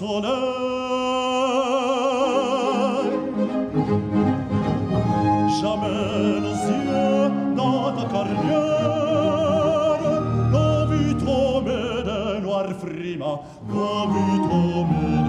soleil. Jamais nos yeux dans ta carrière n'ont vu tomber des noirs frimas, n'ont vu tomber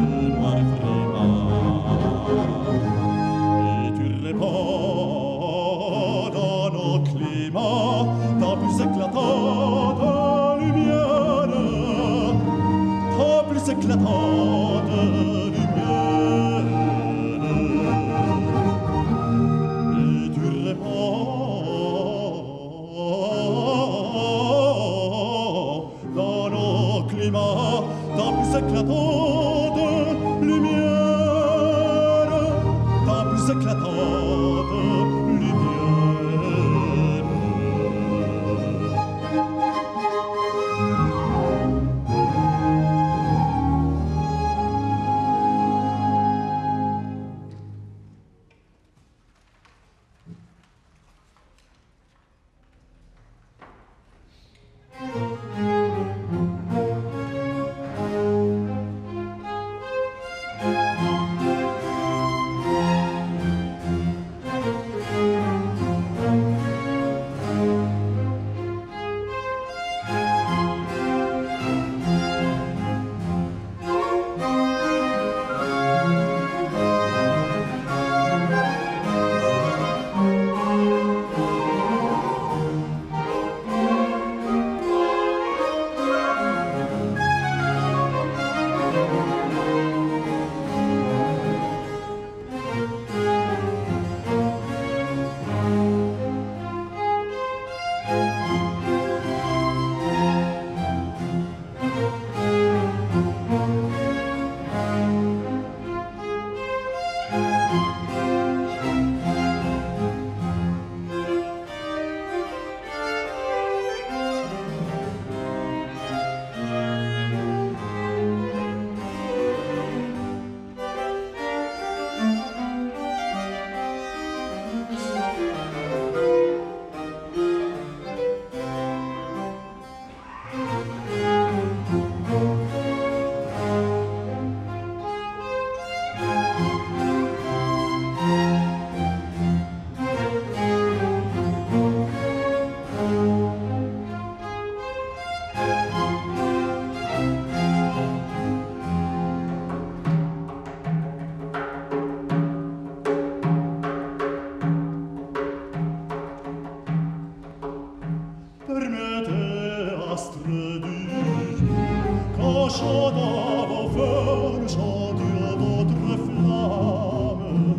lasciò dopo verso di o d'autre flamme,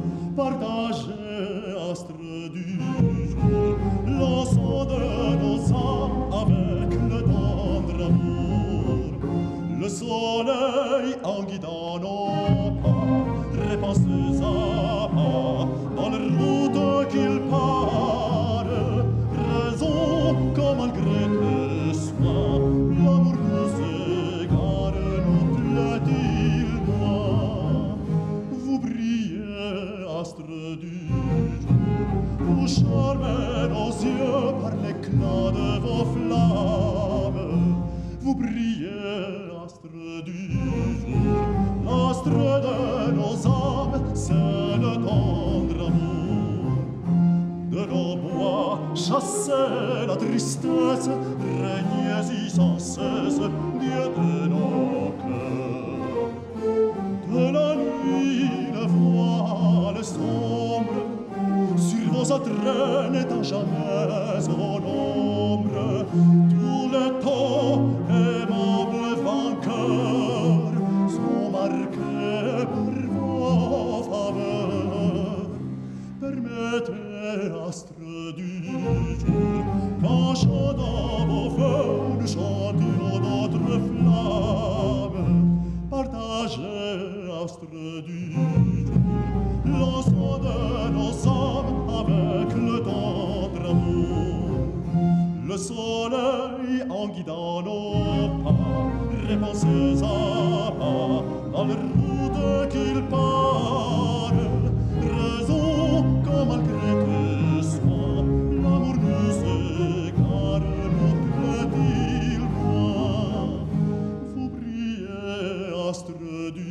tristesse régnait si sans cesse, Dieu de nos cœurs. De la nuit, le voile sombre sur vos traîne d'un jamais. ses ama al rude qu'il pare raison comme malgré tout soi l'amour ne s'égare notre il moi vous brillez astre du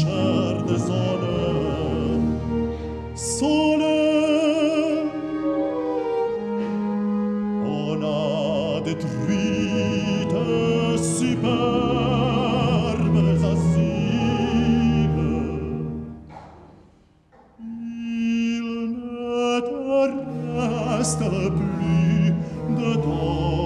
schärde Sonne, Sonne, on a détruit de superbes assises. Il ne te reste plus de temps